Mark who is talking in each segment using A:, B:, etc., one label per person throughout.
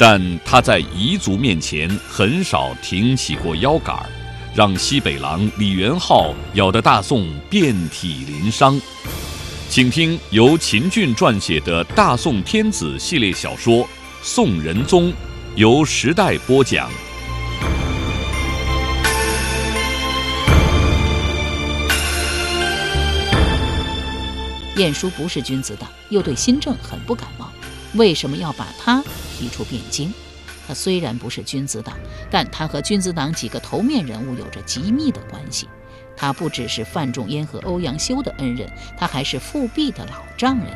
A: 但他在彝族面前很少挺起过腰杆儿，让西北狼李元昊咬得大宋遍体鳞伤。请听由秦俊撰写的《大宋天子》系列小说《宋仁宗》，由时代播讲。
B: 晏殊不是君子党，又对新政很不感冒，为什么要把他提出汴京？他虽然不是君子党，但他和君子党几个头面人物有着极密的关系。他不只是范仲淹和欧阳修的恩人，他还是富弼的老丈人。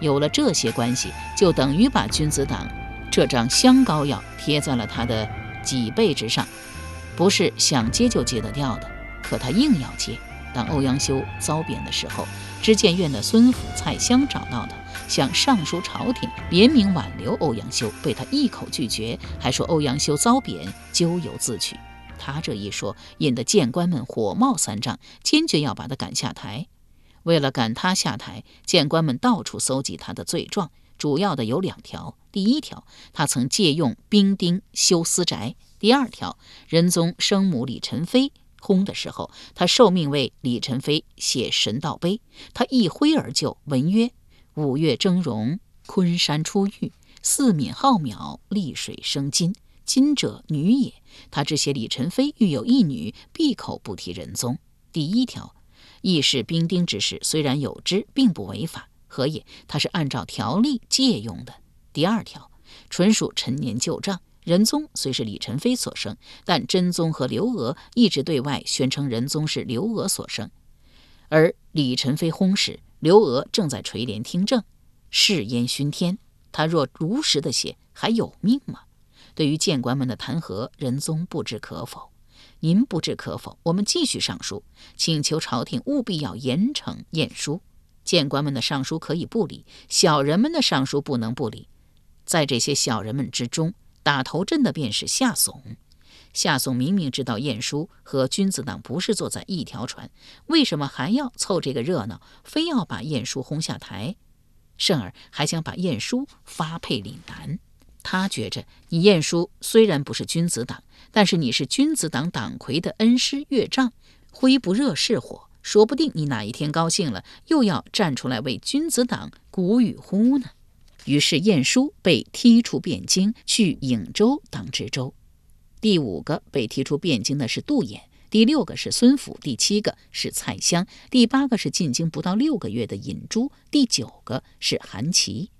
B: 有了这些关系，就等于把君子党这张香膏药贴在了他的脊背之上，不是想接就接得掉的。可他硬要接。当欧阳修遭贬的时候，知谏院的孙府蔡襄找到他，想上书朝廷联名挽留欧阳修，被他一口拒绝，还说欧阳修遭贬咎由自取。他这一说，引得谏官们火冒三丈，坚决要把他赶下台。为了赶他下台，谏官们到处搜集他的罪状，主要的有两条：第一条，他曾借用兵丁修私宅；第二条，仁宗生母李宸妃。薨的时候，他受命为李宸妃写神道碑，他一挥而就，文曰：“五月峥嵘，昆山出玉；四闽浩渺，丽水生金。金者女也。”他只写李宸妃育有一女，闭口不提仁宗。第一条，议事兵丁之事，虽然有之，并不违法，何也？他是按照条例借用的。第二条，纯属陈年旧账。仁宗虽是李宸妃所生，但真宗和刘娥一直对外宣称仁宗是刘娥所生。而李宸妃薨时，刘娥正在垂帘听政，誓烟熏天。他若如实的写，还有命吗？对于谏官们的弹劾，仁宗不知可否。您不知可否？我们继续上书，请求朝廷务必要严惩晏殊。谏官们的上书可以不理，小人们的上书不能不理。在这些小人们之中，打头阵的便是夏竦。夏竦明明知道晏殊和君子党不是坐在一条船，为什么还要凑这个热闹，非要把晏殊轰下台？甚而还想把晏殊发配岭南。他觉着，你晏殊虽然不是君子党，但是你是君子党党魁的恩师岳丈，灰不热是火，说不定你哪一天高兴了，又要站出来为君子党鼓与呼呢。于是晏殊被踢出汴京，去颍州当知州。第五个被提出汴京的是杜衍，第六个是孙府，第七个是蔡襄，第八个是进京不到六个月的尹洙，第九个是韩琦。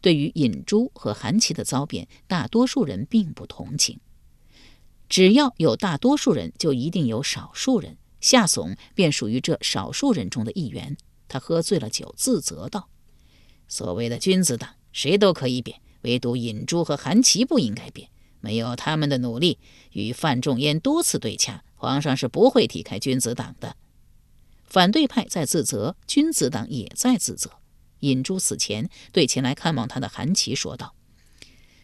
B: 对于尹洙和韩琦的遭贬，大多数人并不同情。只要有大多数人，就一定有少数人。夏竦便属于这少数人中的一员。他喝醉了酒，自责道：“所谓的君子党。”谁都可以贬，唯独尹洙和韩琦不应该贬。没有他们的努力，与范仲淹多次对洽，皇上是不会踢开君子党的。反对派在自责，君子党也在自责。尹洙死前对前来看望他的韩琦说道：“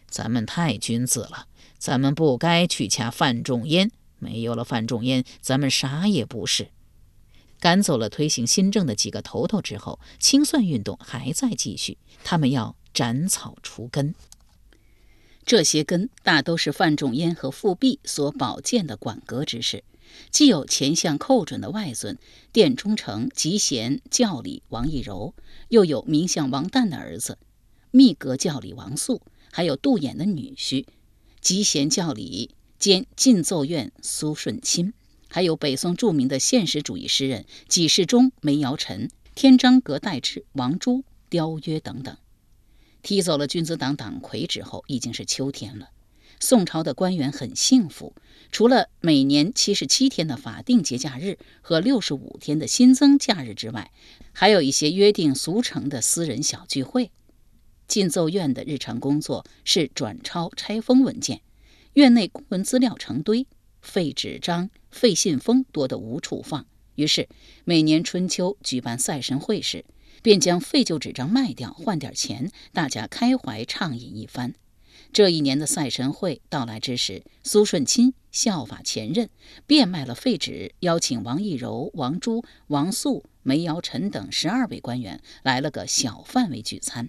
B: 咱们太君子了，咱们不该去掐范仲淹。没有了范仲淹，咱们啥也不是。”赶走了推行新政的几个头头之后，清算运动还在继续，他们要。斩草除根，这些根大都是范仲淹和富弼所保荐的管阁之士，既有前相寇准的外孙殿中丞吉贤教理王懿柔，又有名相王旦的儿子密阁教理王素，还有杜衍的女婿吉贤教理兼进奏院苏舜钦，还有北宋著名的现实主义诗人几世忠梅尧臣、天章阁待制王朱、雕约等等。踢走了君子党党魁之后，已经是秋天了。宋朝的官员很幸福，除了每年七十七天的法定节假日和六十五天的新增假日之外，还有一些约定俗成的私人小聚会。进奏院的日常工作是转抄拆封文件，院内公文资料成堆，废纸张、废信封多得无处放。于是每年春秋举办赛神会时，便将废旧纸张卖掉，换点钱，大家开怀畅饮一番。这一年的赛神会到来之时，苏顺钦效法前任，变卖了废纸，邀请王懿柔、王朱、王素、梅尧臣等十二位官员来了个小范围聚餐。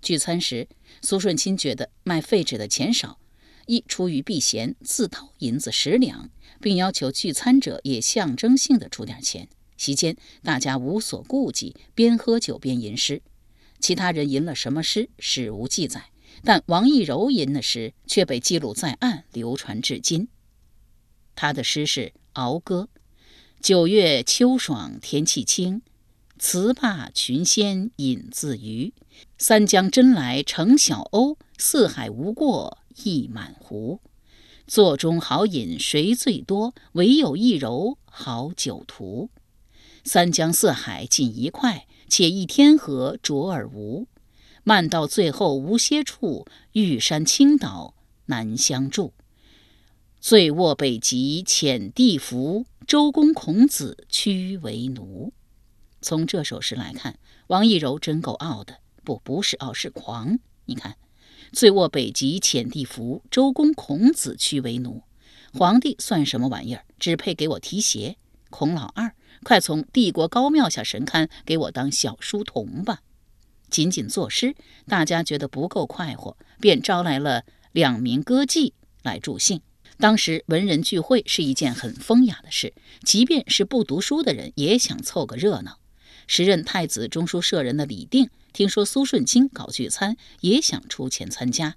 B: 聚餐时，苏顺钦觉得卖废纸的钱少，一出于避嫌，自掏银子十两，并要求聚餐者也象征性的出点钱。席间，大家无所顾忌，边喝酒边吟诗。其他人吟了什么诗，史无记载。但王懿柔吟的诗却被记录在案，流传至今。他的诗是《敖歌》：“九月秋爽天气清，词罢群仙饮自娱。三江真来成小鸥，四海无过溢满湖。座中好饮谁最多？唯有懿柔好酒徒。三江四海尽一块，且一天河浊而无。”漫到最后无歇处，玉山倾倒难相助。醉卧北极遣地服，周公孔子屈为奴。从这首诗来看，王懿柔真够傲的，不，不是傲，是狂。你看，醉卧北极遣地服，周公孔子屈为奴。皇帝算什么玩意儿？只配给我提鞋。孔老二，快从帝国高庙下神龛给我当小书童吧。仅仅作诗，大家觉得不够快活，便招来了两名歌妓来助兴。当时文人聚会是一件很风雅的事，即便是不读书的人也想凑个热闹。时任太子中书舍人的李定听说苏舜钦搞聚餐，也想出钱参加。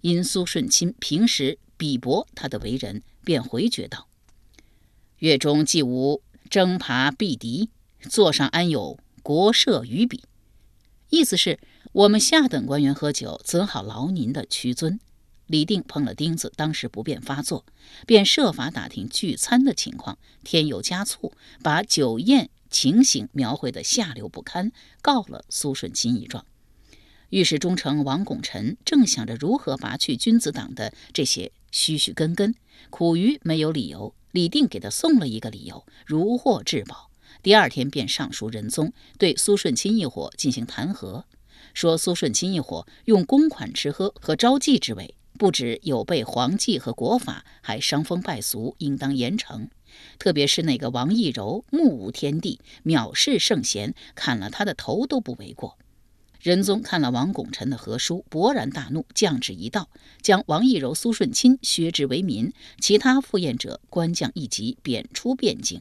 B: 因苏舜钦平时鄙薄他的为人，便回绝道：“月中既无征伐避敌，座上安有国社于彼？”意思是，我们下等官员喝酒，怎好劳您的屈尊？李定碰了钉子，当时不便发作，便设法打听聚餐的情况，添油加醋，把酒宴情形描绘得下流不堪，告了苏舜钦一状。御史中丞王拱辰正想着如何拔去君子党的这些虚虚根根，苦于没有理由，李定给他送了一个理由，如获至宝。第二天便上书仁宗，对苏舜钦一伙进行弹劾，说苏舜钦一伙用公款吃喝和招妓之为，不止有悖皇纪和国法，还伤风败俗，应当严惩。特别是那个王懿柔，目无天地，藐视圣贤，砍了他的头都不为过。仁宗看了王拱辰的和书，勃然大怒，降旨一道，将王懿柔、苏舜钦削职为民，其他赴宴者官降一级，贬出汴京。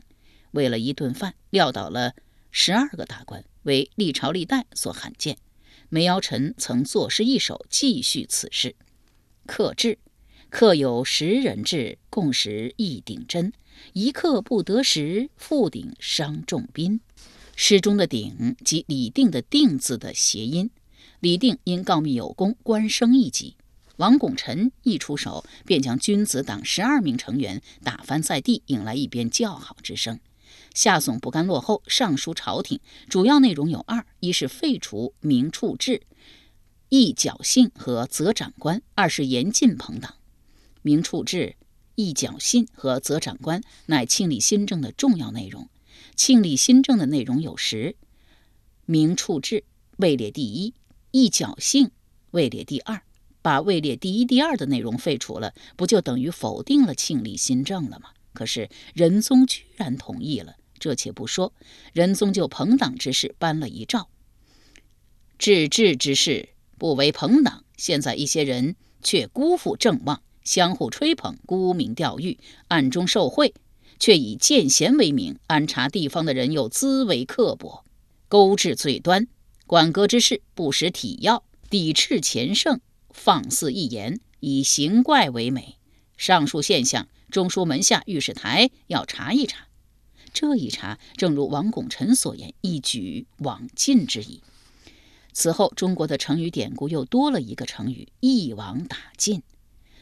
B: 为了一顿饭，撂倒了十二个大官，为历朝历代所罕见。梅尧臣曾作诗一首，继续此事。克制，刻有十人制，共食一鼎珍。一刻不得食，复鼎伤重宾。诗中的“鼎”即李定的“定”字的谐音。李定因告密有功，官升一级。王拱辰一出手，便将君子党十二名成员打翻在地，引来一边叫好之声。夏总不甘落后，上书朝廷，主要内容有二：一是废除明处制、议侥幸和责长官；二是严禁朋党。明处制、议侥幸和责长官乃庆历新政的重要内容。庆历新政的内容有十：明处制位列第一，议侥幸位列第二。把位列第一、第二的内容废除了，不就等于否定了庆历新政了吗？可是仁宗居然同意了。这且不说，仁宗就朋党之事颁了一诏：治治之事不为朋党，现在一些人却辜负正望，相互吹捧，沽名钓誉，暗中受贿，却以见贤为名，安察地方的人又滋为刻薄，勾治罪端，管阁之事不识体要，抵斥前圣，放肆一言，以行怪为美。上述现象，中书门下御史台要查一查。这一查，正如王拱辰所言，一举往尽之意。此后，中国的成语典故又多了一个成语“一网打尽”。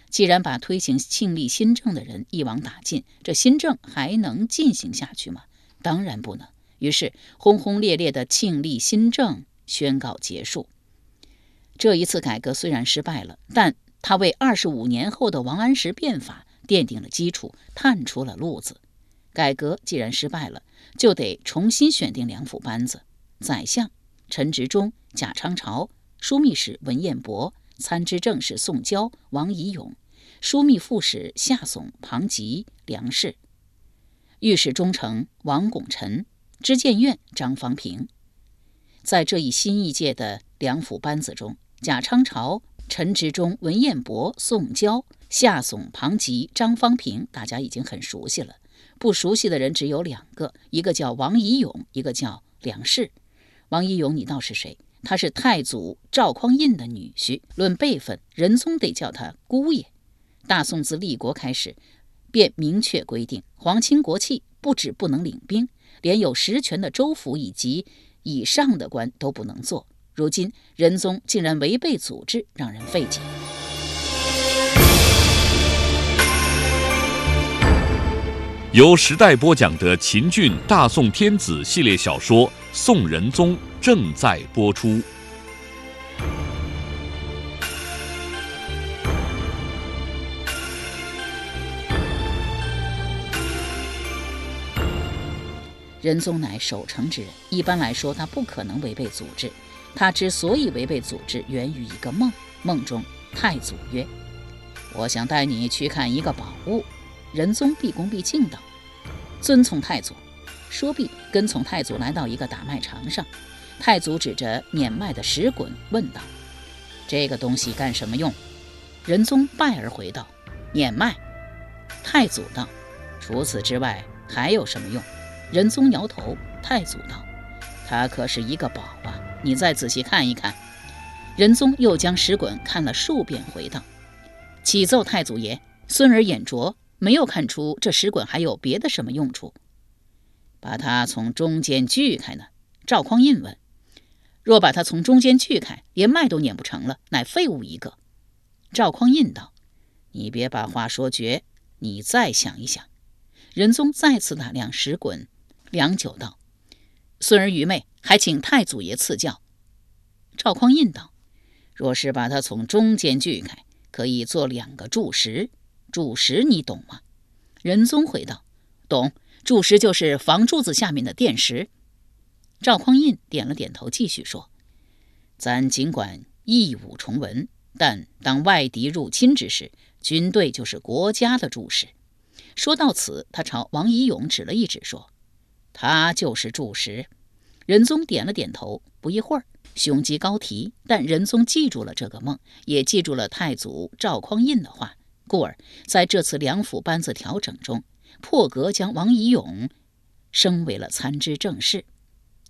B: 既然把推行庆历新政的人一网打尽，这新政还能进行下去吗？当然不能。于是，轰轰烈烈的庆历新政宣告结束。这一次改革虽然失败了，但他为二十五年后的王安石变法奠定了基础，探出了路子。改革既然失败了，就得重新选定两府班子：宰相陈执中、贾昌朝，枢密使文彦博，参知政事宋郊、王懿勇，枢密副使夏竦、庞吉、梁氏，御史中丞王拱辰，知谏院张方平。在这一新一届的两府班子中，贾昌朝、陈执中、文彦博、宋交、夏竦、庞吉、张方平，大家已经很熟悉了。不熟悉的人只有两个，一个叫王以勇，一个叫梁氏。王以勇，你道是谁？他是太祖赵匡胤的女婿，论辈分，仁宗得叫他姑爷。大宋自立国开始，便明确规定，皇亲国戚不止不能领兵，连有实权的州府以及以上的官都不能做。如今仁宗竟然违背祖制，让人费解。
A: 由时代播讲的秦俊大宋天子系列小说《宋仁宗》正在播出。
B: 仁宗乃守成之人，一般来说，他不可能违背祖制。他之所以违背祖制，源于一个梦。梦中，太祖曰：“我想带你去看一个宝物。”仁宗毕恭毕敬道：“遵从太祖。”说毕，跟从太祖来到一个打麦场上。太祖指着碾麦的石滚问道：“这个东西干什么用？”仁宗拜而回道：“碾麦。”太祖道：“除此之外还有什么用？”仁宗摇头。太祖道：“他可是一个宝啊，你再仔细看一看。”仁宗又将石滚看了数遍，回道：“启奏太祖爷，孙儿眼拙。”没有看出这石滚还有别的什么用处，把它从中间锯开呢？赵匡胤问。若把它从中间锯开，连麦都碾不成了，乃废物一个。赵匡胤道：“你别把话说绝，你再想一想。”仁宗再次打量石滚，良久道：“孙儿愚昧，还请太祖爷赐教。”赵匡胤道：“若是把它从中间锯开，可以做两个柱石。”柱石你懂吗？仁宗回道：“懂。柱石就是房柱子下面的垫石。”赵匡胤点了点头，继续说：“咱尽管义武崇文，但当外敌入侵之时，军队就是国家的柱石。”说到此，他朝王懿勇指了一指，说：“他就是柱石。”仁宗点了点头。不一会儿，雄鸡高啼。但仁宗记住了这个梦，也记住了太祖赵匡胤的话。故而，在这次两府班子调整中，破格将王以勇升为了参知政事。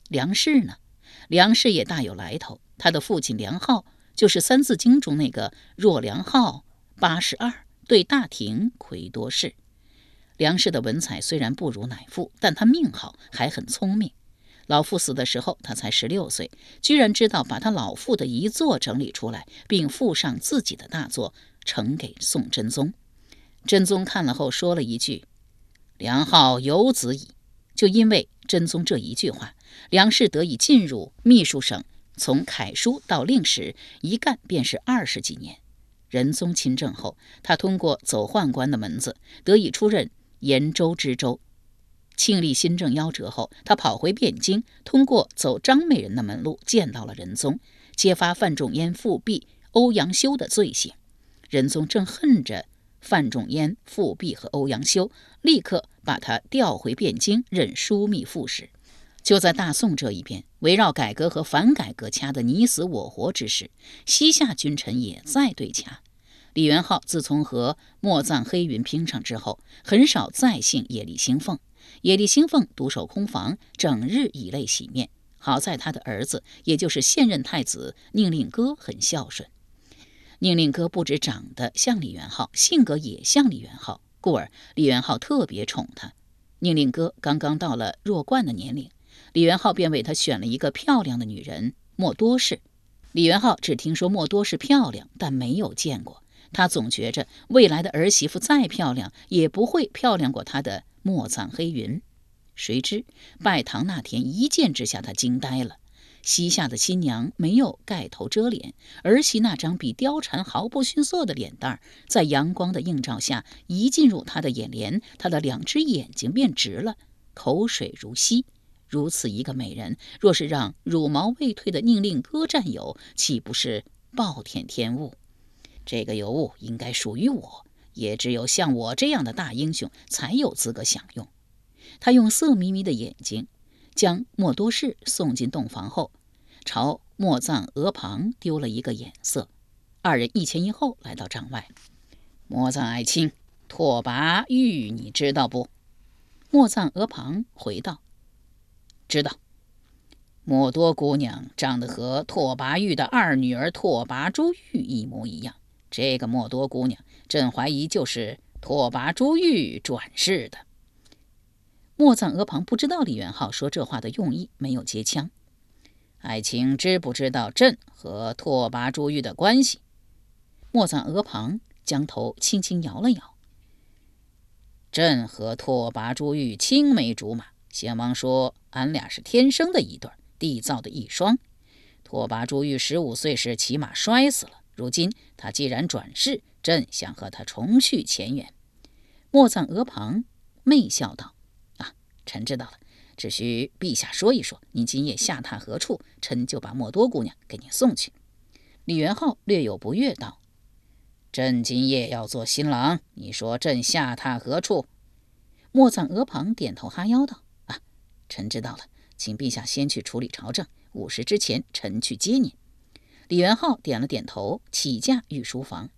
B: 梁氏呢？梁氏也大有来头。他的父亲梁浩就是《三字经》中那个“若梁浩八十二，对大廷魁多士”。梁氏的文采虽然不如乃父，但他命好，还很聪明。老父死的时候，他才十六岁，居然知道把他老父的遗作整理出来，并附上自己的大作。呈给宋真宗，真宗看了后说了一句：“梁浩有子矣。”就因为真宗这一句话，梁氏得以进入秘书省，从楷书到令史，一干便是二十几年。仁宗亲政后，他通过走宦官的门子，得以出任延州知州。庆历新政夭折后，他跑回汴京，通过走张美人的门路，见到了仁宗，揭发范仲淹复辟欧阳修的罪行。仁宗正恨着范仲淹复辟和欧阳修，立刻把他调回汴京任枢密副使。就在大宋这一边，围绕改革和反改革掐得你死我活之时，西夏君臣也在对掐。李元昊自从和莫藏黑云拼上之后，很少再姓野利兴凤。野利兴凤独守空房，整日以泪洗面。好在他的儿子，也就是现任太子宁令哥，很孝顺。宁令哥不止长得像李元昊，性格也像李元昊，故而李元昊特别宠他。宁令哥刚刚到了弱冠的年龄，李元昊便为他选了一个漂亮的女人莫多氏。李元昊只听说莫多氏漂亮，但没有见过。他总觉着未来的儿媳妇再漂亮，也不会漂亮过他的墨藏黑云。谁知拜堂那天，一见之下他惊呆了。膝下的新娘没有盖头遮脸，儿媳那张比貂蝉毫不逊色的脸蛋儿，在阳光的映照下，一进入他的眼帘，他的两只眼睛便直了，口水如溪。如此一个美人，若是让乳毛未退的宁令哥占有，岂不是暴殄天物？这个尤物应该属于我，也只有像我这样的大英雄才有资格享用。他用色眯眯的眼睛。将莫多士送进洞房后，朝莫藏额旁丢了一个眼色。二人一前一后来到帐外。莫藏爱卿，拓跋玉，你知道不？莫藏额旁回道：“知道。莫多姑娘长得和拓跋玉的二女儿拓跋珠玉一模一样。这个莫多姑娘，朕怀疑就是拓跋珠玉转世的。”莫藏额旁不知道李元昊说这话的用意，没有接枪。爱卿知不知道朕和拓跋珠玉的关系？莫藏额旁将头轻轻摇了摇。朕和拓跋珠玉青梅竹马，先王说俺俩是天生的一对，缔造的一双。拓跋珠玉十五岁时骑马摔死了，如今他既然转世，朕想和他重续前缘。莫藏额旁媚笑道。啊臣知道了，只需陛下说一说，您今夜下榻何处，臣就把莫多姑娘给您送去。李元昊略有不悦道：“朕今夜要做新郎，你说朕下榻何处？”莫藏额旁点头哈腰道：“啊，臣知道了，请陛下先去处理朝政，午时之前，臣去接您。”李元昊点了点头，起驾御书房。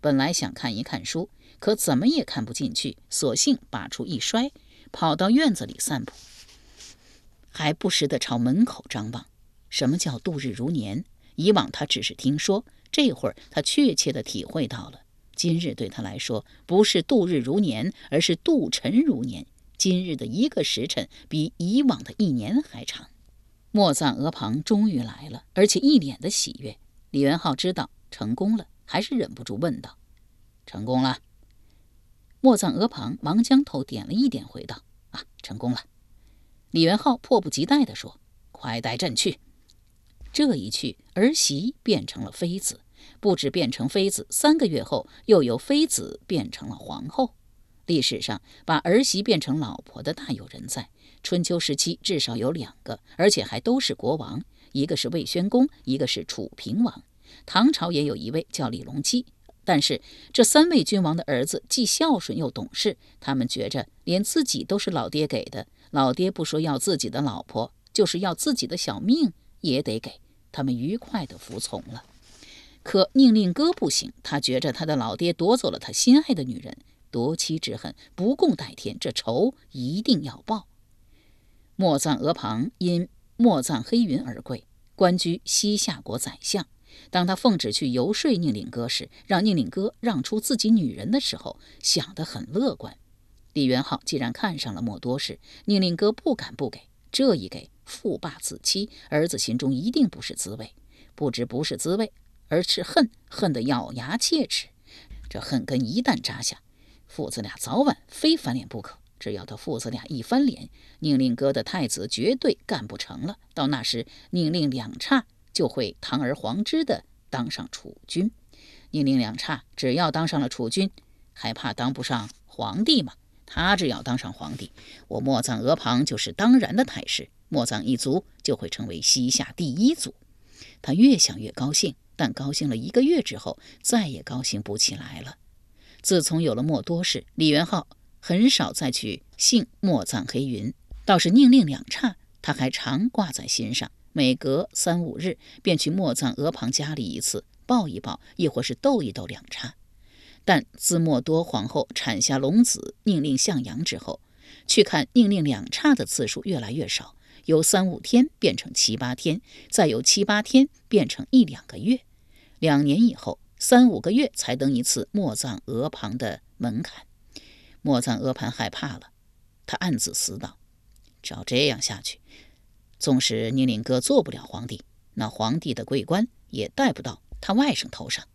B: 本来想看一看书，可怎么也看不进去，索性把书一摔。跑到院子里散步，还不时地朝门口张望。什么叫度日如年？以往他只是听说，这会儿他确切地体会到了。今日对他来说，不是度日如年，而是度辰如年。今日的一个时辰，比以往的一年还长。莫赞额旁终于来了，而且一脸的喜悦。李元昊知道成功了，还是忍不住问道：“成功了？”莫赞额旁忙将头点了一点，回道：“啊，成功了。”李元昊迫不及待地说：“快带朕去！”这一去，儿媳变成了妃子，不止变成妃子，三个月后又由妃子变成了皇后。历史上把儿媳变成老婆的大有人在，春秋时期至少有两个，而且还都是国王，一个是魏宣公，一个是楚平王。唐朝也有一位叫李隆基。但是这三位君王的儿子既孝顺又懂事，他们觉着连自己都是老爹给的，老爹不说要自己的老婆，就是要自己的小命也得给。他们愉快地服从了。可宁令哥不行，他觉着他的老爹夺走了他心爱的女人，夺妻之恨不共戴天，这仇一定要报。莫藏额旁因莫藏黑云而贵，官居西夏国宰相。当他奉旨去游说宁令哥时，让宁令哥让出自己女人的时候，想得很乐观。李元昊既然看上了莫多士，宁令哥不敢不给。这一给，父霸子妻，儿子心中一定不是滋味。不知不是滋味，而是恨，恨得咬牙切齿。这恨根一旦扎下，父子俩早晚非翻脸不可。只要他父子俩一翻脸，宁令哥的太子绝对干不成了。到那时，宁令两岔。就会堂而皇之的当上储君，宁令两岔只要当上了储君，还怕当不上皇帝吗？他只要当上皇帝，我莫藏额旁就是当然的太师，莫藏一族就会成为西夏第一族。他越想越高兴，但高兴了一个月之后，再也高兴不起来了。自从有了莫多士，李元昊很少再去幸莫藏黑云，倒是宁令两岔，他还常挂在心上。每隔三五日，便去莫藏额旁家里一次，抱一抱，亦或是逗一逗两叉。但自莫多皇后产下龙子宁令向阳之后，去看宁令两叉的次数越来越少，由三五天变成七八天，再由七八天变成一两个月。两年以后，三五个月才登一次莫藏额旁的门槛。莫藏额盘害怕了，他暗自思道：照这样下去。纵使宁令哥做不了皇帝，那皇帝的桂冠也戴不到他外甥头上。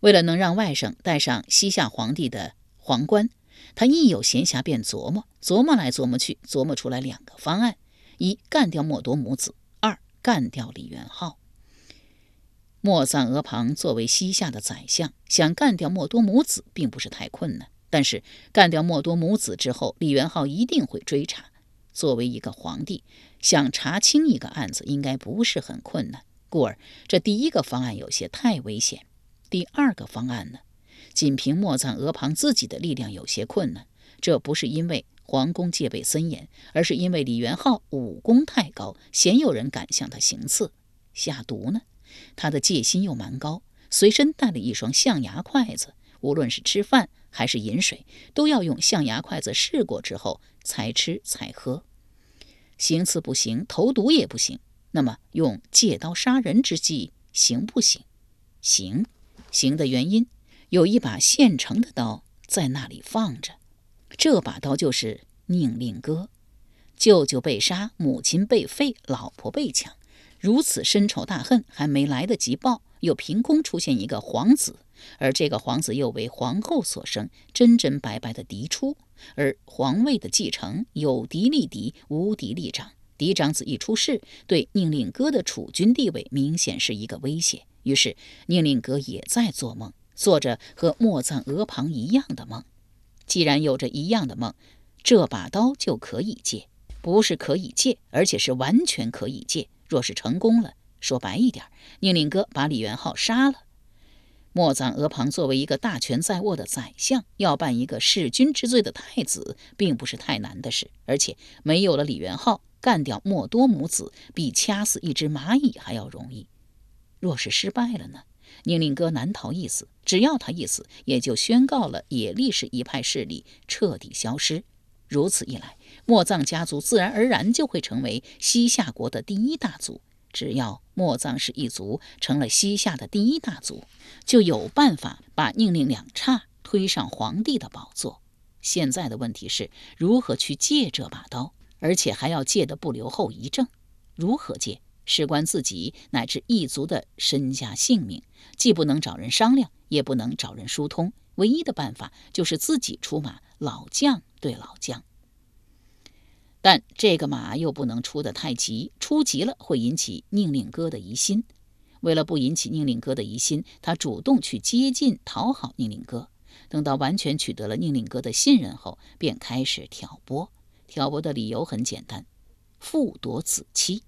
B: 为了能让外甥戴上西夏皇帝的皇冠，他一有闲暇便琢磨，琢磨来琢磨去，琢磨出来两个方案：一干掉莫多母子；二干掉李元昊。莫赞额旁作为西夏的宰相，想干掉莫多母子并不是太困难。但是干掉莫多母子之后，李元昊一定会追查。作为一个皇帝，想查清一个案子应该不是很困难。故而，这第一个方案有些太危险。第二个方案呢，仅凭莫赞额旁自己的力量有些困难。这不是因为皇宫戒备森严，而是因为李元昊武功太高，鲜有人敢向他行刺下毒呢。他的戒心又蛮高，随身带了一双象牙筷子，无论是吃饭还是饮水，都要用象牙筷子试过之后才吃才喝。行刺不行，投毒也不行，那么用借刀杀人之计行不行？行，行的原因有一把现成的刀在那里放着，这把刀就是宁令哥。舅舅被杀，母亲被废，老婆被抢。如此深仇大恨还没来得及报，又凭空出现一个皇子，而这个皇子又为皇后所生，真真白白的嫡出。而皇位的继承有嫡立嫡，无嫡立长。嫡长子一出世，对宁令哥的储君地位明显是一个威胁。于是宁令哥也在做梦，做着和莫赞额旁一样的梦。既然有着一样的梦，这把刀就可以借，不是可以借，而且是完全可以借。若是成功了，说白一点，宁令哥把李元昊杀了，莫赞额旁作为一个大权在握的宰相，要办一个弑君之罪的太子，并不是太难的事。而且没有了李元昊，干掉莫多母子，比掐死一只蚂蚁还要容易。若是失败了呢？宁令哥难逃一死。只要他一死，也就宣告了野历氏一派势力彻底消失。如此一来，莫藏家族自然而然就会成为西夏国的第一大族。只要莫藏氏一族成了西夏的第一大族，就有办法把宁令两岔推上皇帝的宝座。现在的问题是如何去借这把刀，而且还要借得不留后遗症。如何借，事关自己乃至一族的身家性命，既不能找人商量，也不能找人疏通。唯一的办法就是自己出马，老将对老将。但这个马又不能出得太急，出急了会引起宁令哥的疑心。为了不引起宁令哥的疑心，他主动去接近讨好宁令哥。等到完全取得了宁令哥的信任后，便开始挑拨。挑拨的理由很简单：父夺子妻。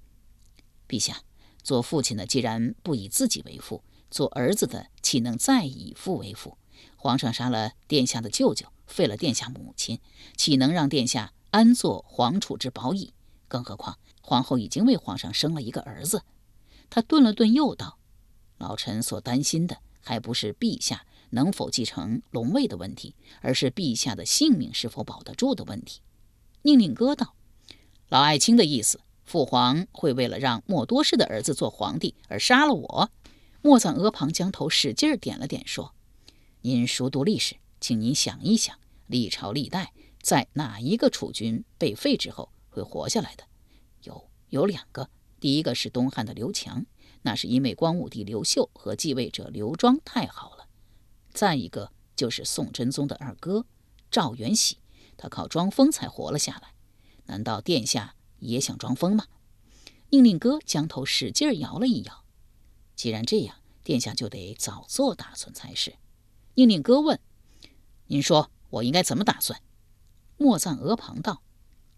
B: 陛下，做父亲的既然不以自己为父，做儿子的岂能再以父为父？皇上杀了殿下的舅舅，废了殿下母亲，岂能让殿下安坐皇储之宝椅？更何况皇后已经为皇上生了一个儿子。他顿了顿，又道：“老臣所担心的，还不是陛下能否继承龙位的问题，而是陛下的性命是否保得住的问题。”宁令哥道：“老爱卿的意思，父皇会为了让莫多氏的儿子做皇帝而杀了我？”莫赞额旁将头使劲点了点，说。您熟读历史，请您想一想，历朝历代在哪一个储君被废之后会活下来的？有有两个，第一个是东汉的刘强，那是因为光武帝刘秀和继位者刘庄太好了；再一个就是宋真宗的二哥赵元喜，他靠装疯才活了下来。难道殿下也想装疯吗？宁令哥将头使劲摇了一摇。既然这样，殿下就得早做打算才是。宁令哥问：“您说我应该怎么打算？”莫赞额旁道：“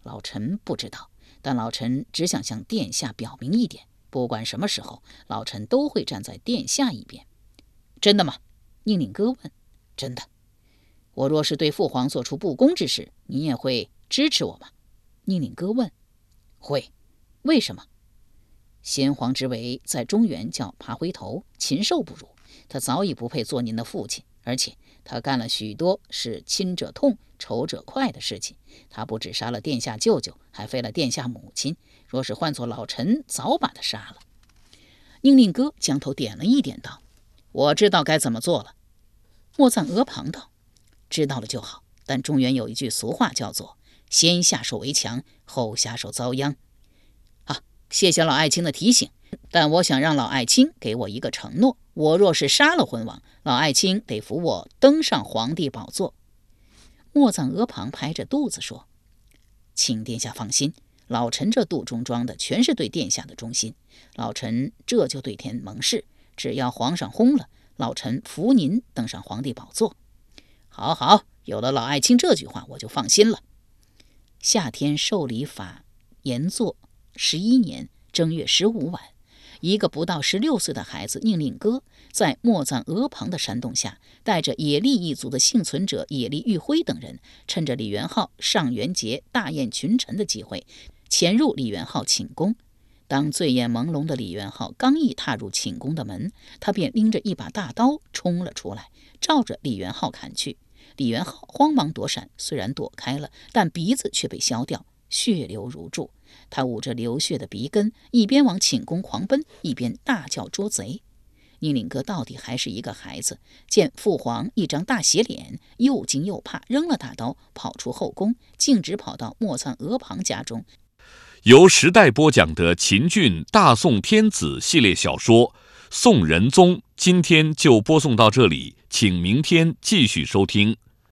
B: 老臣不知道，但老臣只想向殿下表明一点：不管什么时候，老臣都会站在殿下一边。”真的吗？宁令哥问。“真的。我若是对父皇做出不公之事，您也会支持我吗？”宁令哥问。“会。为什么？先皇之为在中原叫爬灰头，禽兽不如。他早已不配做您的父亲。”而且他干了许多使亲者痛、仇者快的事情。他不止杀了殿下舅舅，还废了殿下母亲。若是换做老臣，早把他杀了。宁令哥将头点了一点，道：“我知道该怎么做了。”莫赞额旁道：“知道了就好。但中原有一句俗话，叫做‘先下手为强，后下手遭殃’。啊，谢谢老爱卿的提醒。但我想让老爱卿给我一个承诺：我若是杀了昏王，老爱卿得扶我登上皇帝宝座。莫藏额旁拍着肚子说：“请殿下放心，老臣这肚中装的全是对殿下的忠心。老臣这就对天盟誓，只要皇上薨了，老臣扶您登上皇帝宝座。好好，有了老爱卿这句话，我就放心了。夏天受礼法延祚十一年正月十五晚。一个不到十六岁的孩子宁令哥，在莫赞额旁的煽动下，带着野利一族的幸存者野利玉辉等人，趁着李元昊上元节大宴群臣的机会，潜入李元昊寝宫。当醉眼朦胧的李元昊刚一踏入寝宫的门，他便拎着一把大刀冲了出来，照着李元昊砍去。李元昊慌忙躲闪，虽然躲开了，但鼻子却被削掉，血流如注。他捂着流血的鼻根，一边往寝宫狂奔，一边大叫捉贼。宁令哥到底还是一个孩子，见父皇一张大斜脸，又惊又怕，扔了大刀，跑出后宫，径直跑到莫藏额旁家中。
A: 由时代播讲的秦俊大宋天子系列小说《宋仁宗》，今天就播送到这里，请明天继续收听。